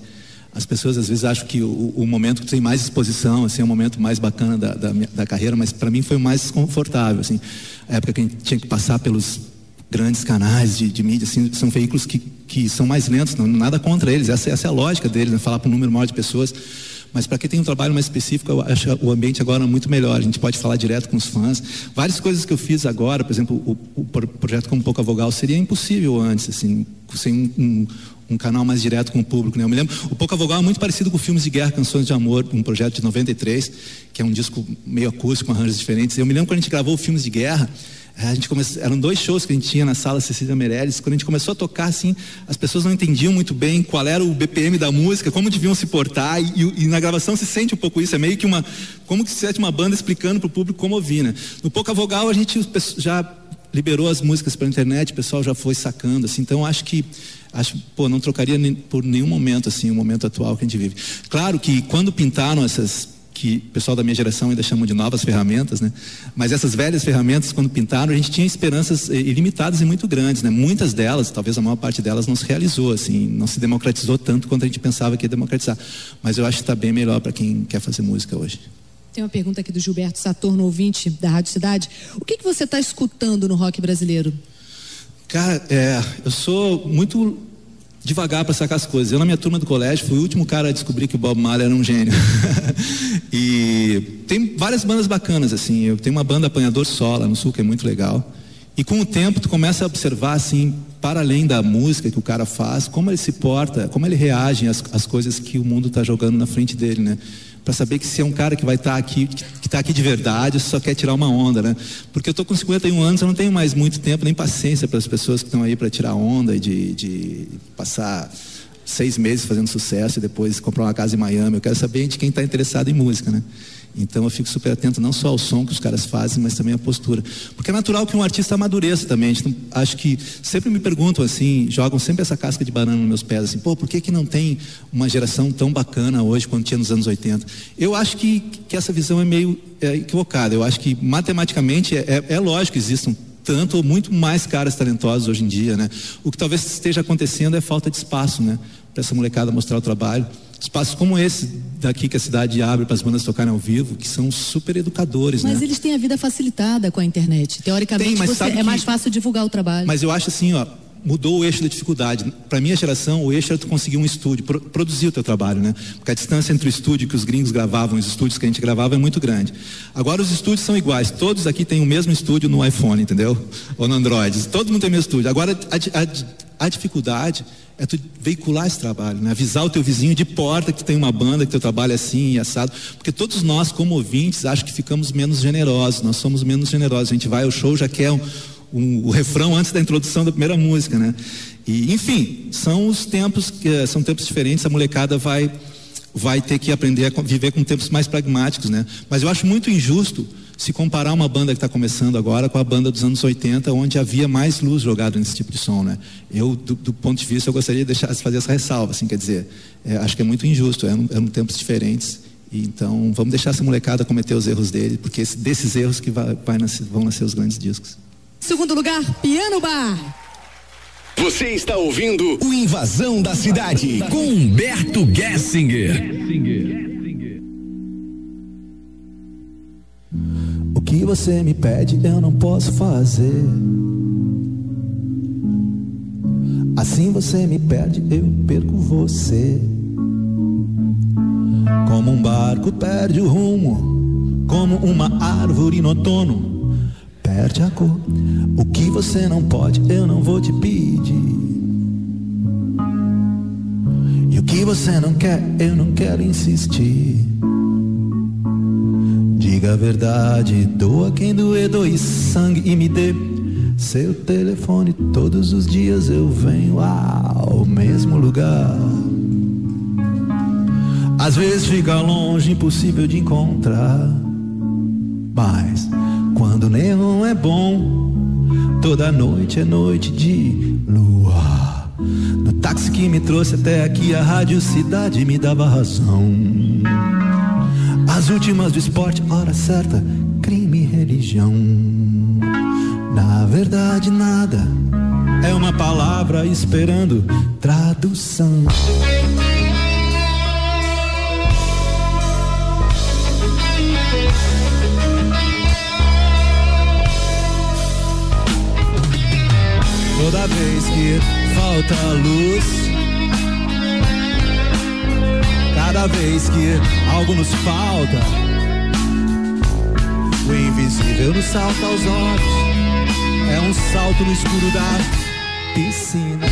As pessoas às vezes acham que o, o momento que tem mais exposição, assim, é o momento mais bacana da, da, da carreira, mas para mim foi o mais confortável, assim. A época que a gente tinha que passar pelos grandes canais de, de mídia, assim, são veículos que, que são mais lentos, não, nada contra eles, essa, essa é a lógica deles, né? falar para um número maior de pessoas. Mas para quem tem um trabalho mais específico, eu acho o ambiente agora muito melhor. A gente pode falar direto com os fãs. Várias coisas que eu fiz agora, por exemplo, o, o pro- projeto como Pouca Vogal seria impossível antes, assim, sem um, um, um canal mais direto com o público. Né? Eu me lembro, o Pouca Vogal é muito parecido com filmes de guerra, Canções de Amor, um projeto de 93, que é um disco meio acústico, com arranjos diferentes. Eu me lembro quando a gente gravou filmes de guerra, a gente começou, eram dois shows que a gente tinha na sala Cecília Meirelles. Quando a gente começou a tocar, assim, as pessoas não entendiam muito bem qual era o BPM da música, como deviam se portar, e, e na gravação se sente um pouco isso. É meio que uma. Como que se sente uma banda explicando para o público como ouvir, né? No Pouca Vogal, a gente já liberou as músicas pela internet, o pessoal já foi sacando, assim, então acho que acho, pô, não trocaria por nenhum momento assim o momento atual que a gente vive. Claro que quando pintaram essas que o pessoal da minha geração ainda chamam de novas ferramentas, né? Mas essas velhas ferramentas, quando pintaram, a gente tinha esperanças eh, ilimitadas e muito grandes, né? Muitas delas, talvez a maior parte delas, não se realizou, assim, não se democratizou tanto quanto a gente pensava que ia democratizar. Mas eu acho que está bem melhor para quem quer fazer música hoje. Tem uma pergunta aqui do Gilberto Saturno, ouvinte da Rádio Cidade. O que, que você está escutando no rock brasileiro? Cara, é, eu sou muito devagar para sacar as coisas. Eu, na minha turma do colégio, fui o último cara a descobrir que o Bob Marley era um gênio. (laughs) e tem várias bandas bacanas, assim. Eu tenho uma banda Apanhador Sola no Sul, que é muito legal. E com o tempo, tu começa a observar, assim, para além da música que o cara faz, como ele se porta, como ele reage às, às coisas que o mundo está jogando na frente dele, né? Para saber que se é um cara que vai estar tá aqui, que está aqui de verdade, só quer tirar uma onda, né? Porque eu estou com 51 anos, eu não tenho mais muito tempo nem paciência para as pessoas que estão aí para tirar onda e de, de passar seis meses fazendo sucesso e depois comprar uma casa em Miami. Eu quero saber de quem está interessado em música, né? Então eu fico super atento não só ao som que os caras fazem, mas também à postura. Porque é natural que um artista amadureça também. Acho que sempre me perguntam assim, jogam sempre essa casca de banana nos meus pés, assim, pô, por que, que não tem uma geração tão bacana hoje quanto tinha nos anos 80? Eu acho que, que essa visão é meio é, equivocada. Eu acho que matematicamente é, é, é lógico que existam tanto ou muito mais caras talentosos hoje em dia, né? O que talvez esteja acontecendo é falta de espaço, né? Para essa molecada mostrar o trabalho. Espaços como esse daqui que a cidade abre para as bandas tocarem ao vivo, que são super educadores, mas né? eles têm a vida facilitada com a internet. Teoricamente, Tem, você, é que... mais fácil divulgar o trabalho. Mas eu acho assim, ó, mudou o eixo da dificuldade. Para minha geração, o eixo era tu conseguir um estúdio, pro, produzir o teu trabalho, né? Porque a distância entre o estúdio que os gringos gravavam e os estúdios que a gente gravava é muito grande. Agora os estúdios são iguais, todos aqui têm o mesmo estúdio no iPhone, entendeu? Ou no Android. Todo mundo tem o mesmo estúdio. Agora a, a, a dificuldade é tu veicular esse trabalho, né? avisar o teu vizinho de porta que tem uma banda, que teu trabalho é assim e assado, porque todos nós como ouvintes acho que ficamos menos generosos, nós somos menos generosos, a gente vai ao show já quer um, um, o refrão antes da introdução da primeira música, né? E enfim, são os tempos que são tempos diferentes, a molecada vai vai ter que aprender a viver com tempos mais pragmáticos, né? Mas eu acho muito injusto se comparar uma banda que está começando agora com a banda dos anos 80, onde havia mais luz jogada nesse tipo de som, né? Eu, do, do ponto de vista, eu gostaria de deixar, fazer essa ressalva, assim, quer dizer, é, acho que é muito injusto, eram, eram tempos diferentes, e então vamos deixar essa molecada cometer os erros dele, porque esse, desses erros que vai, vai nascer, vão nascer os grandes discos. Segundo lugar, Piano Bar. Você está ouvindo o Invasão da Cidade com Humberto Gessinger. Que você me pede eu não posso fazer. Assim você me perde, eu perco você. Como um barco perde o rumo, como uma árvore no outono, perde a cor. O que você não pode, eu não vou te pedir. E o que você não quer, eu não quero insistir. Diga a verdade, doa quem doer, doe sangue e me dê seu telefone. Todos os dias eu venho ao mesmo lugar. Às vezes fica longe, impossível de encontrar. Mas quando nenhum é bom, toda noite é noite de lua. No táxi que me trouxe até aqui, a rádio cidade me dava razão. As últimas do esporte, hora certa, crime religião. Na verdade, nada é uma palavra esperando tradução. Toda vez que falta luz cada vez que algo nos falta. O invisível nos salta aos olhos, é um salto no escuro da piscina.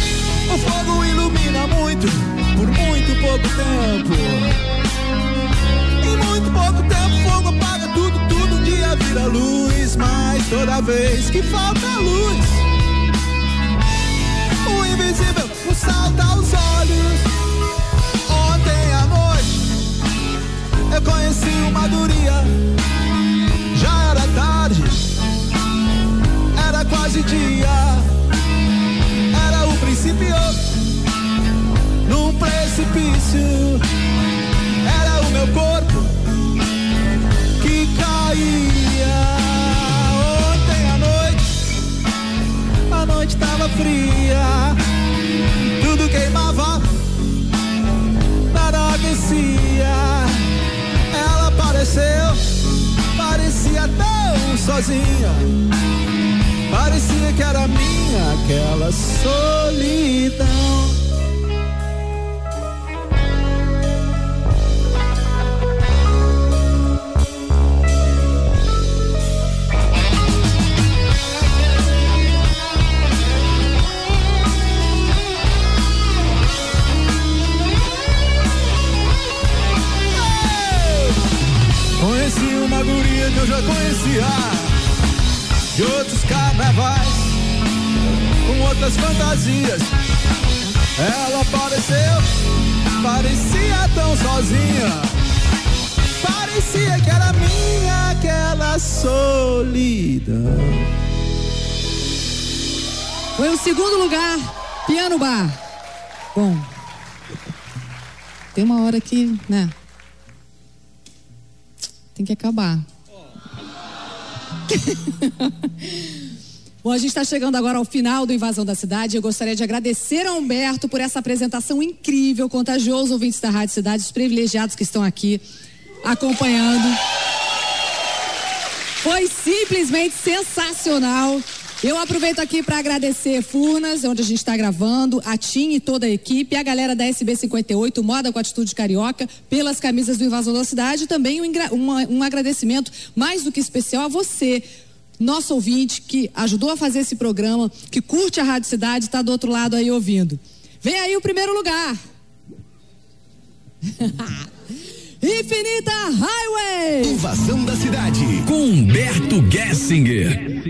O fogo ilumina muito, por muito pouco tempo. Em muito pouco tempo, o fogo apaga tudo, tudo um dia vira luz. Mas toda vez que falta luz, o invisível nos salta aos olhos. Eu conheci uma Maduria. Já era tarde, era quase dia. Era o princípio num precipício. Era o meu corpo sozinha. Parecia que era minha aquela solidão. conheci uma guria que eu já conhecia com outras fantasias. Ela apareceu, parecia tão sozinha. Parecia que era minha aquela solidão. Foi o segundo lugar, Piano Bar. Bom, tem uma hora que, né? Tem que acabar. (laughs) Bom, a gente está chegando agora ao final do Invasão da Cidade. Eu gostaria de agradecer a Humberto por essa apresentação incrível, contagioso, ouvintes da Rádio Cidade, os privilegiados que estão aqui acompanhando. Foi simplesmente sensacional. Eu aproveito aqui para agradecer Furnas, onde a gente está gravando, a Tim e toda a equipe, a galera da SB58, Moda com Atitude Carioca, pelas camisas do Invasão da Cidade, e também um, um, um agradecimento mais do que especial a você, nosso ouvinte, que ajudou a fazer esse programa, que curte a Rádio Cidade, está do outro lado aí ouvindo. Vem aí o primeiro lugar. (laughs) Infinita Highway! Invasão da Cidade com Humberto Gessinger.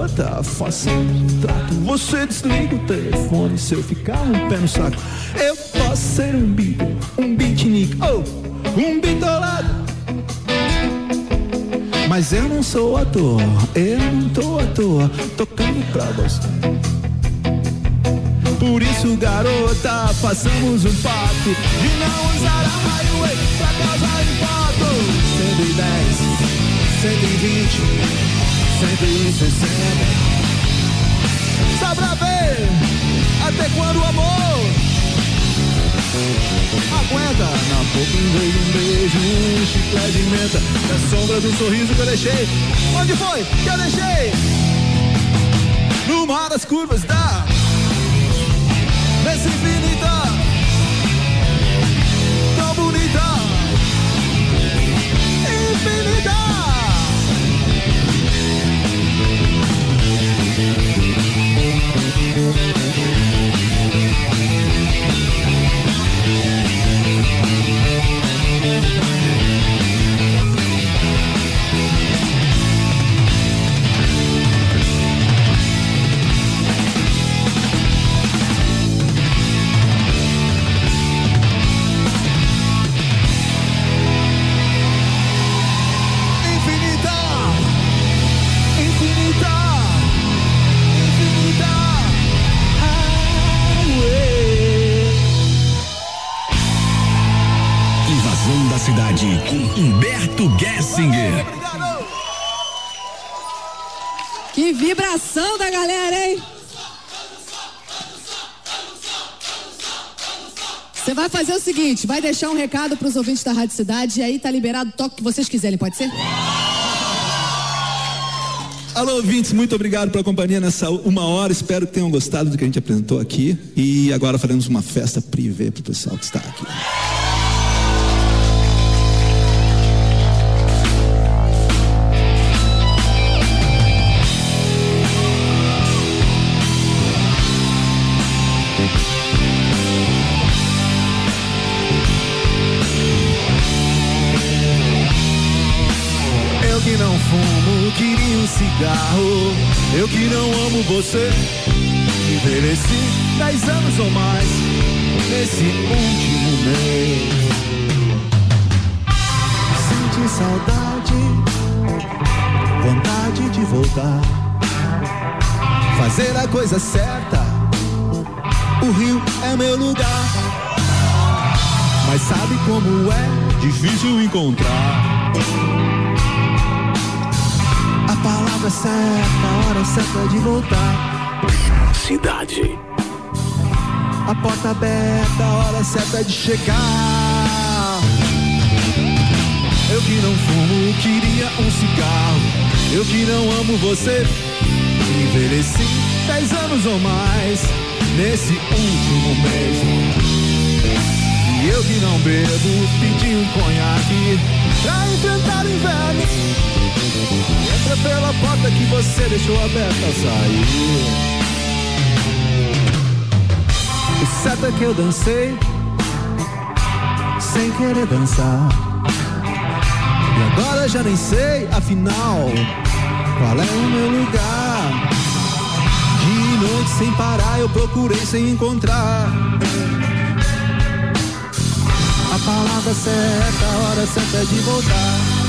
Garota, faça um trato. Você desliga o telefone se eu ficar um pé no saco. Eu posso ser um beat, um beatnik, ou oh, um bitolado. Mas eu não sou ator, eu não tô à toa, tocando pra você. Por isso, garota, façamos um pacto de não usar a highway pra causar impacto. 110, 120, 160. Só pra ver até quando o amor aguenta. Na boca vez de um beijo, um chiclete de menta. Na sombra do sorriso que eu deixei. Onde foi que eu deixei? No mar das curvas da Nessa infinita Tão bonita Infinita Infinita fazer o seguinte, vai deixar um recado pros ouvintes da Rádio Cidade e aí tá liberado o toque que vocês quiserem, pode ser? Alô, ouvintes, muito obrigado pela companhia nessa uma hora. Espero que tenham gostado do que a gente apresentou aqui. E agora faremos uma festa privê pro pessoal que está aqui. Queria um cigarro. Eu que não amo você. Envelheci dez anos ou mais nesse último mês. Senti saudade, vontade de voltar. Fazer a coisa certa. O Rio é meu lugar. Mas sabe como é difícil encontrar a palavra certa, a hora certa de voltar. Cidade. A porta aberta, a hora certa de chegar. Eu que não fumo, queria um cigarro. Eu que não amo você. Envelheci dez anos ou mais nesse último mês. E eu que não bebo, pedi um conhaque pra enfrentar o inverno. Entra pela porta que você deixou aberta sair. O certo é que eu dancei sem querer dançar. E agora já nem sei, afinal, qual é o meu lugar. De noite sem parar, eu procurei sem encontrar. A palavra certa, a hora certa de voltar.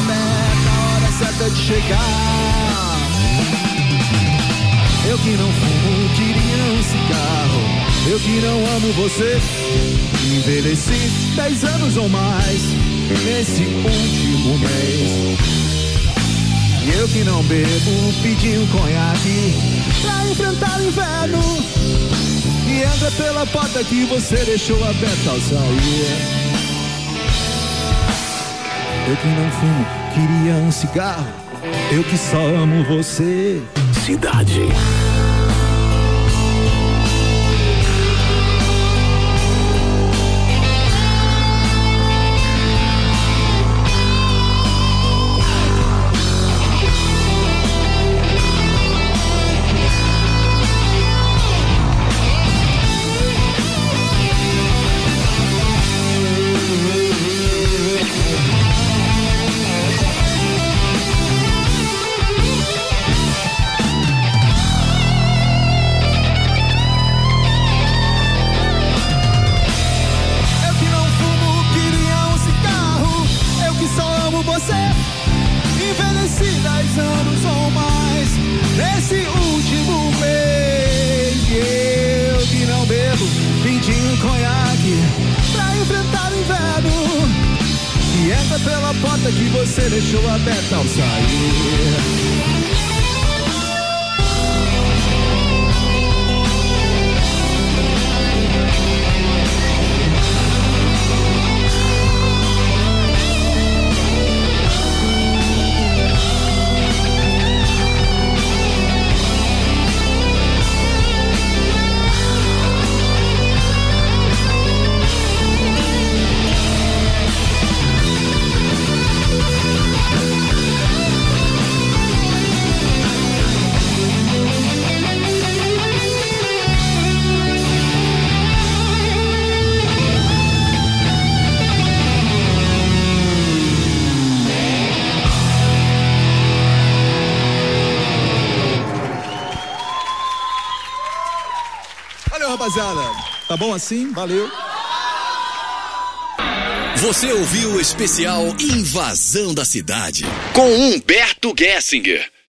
Aberta, a hora certa de chegar. Eu que não fumo, queria um cigarro. Eu que não amo você. Envelheci dez anos ou mais nesse último mês. E eu que não bebo, pedi um conhaque pra enfrentar o inverno. E entra pela porta que você deixou aberta ao sair. Eu que não fumo, queria um cigarro. Eu que só amo você. Cidade. Tá bom assim? Valeu. Você ouviu o especial Invasão da Cidade com Humberto Gessinger.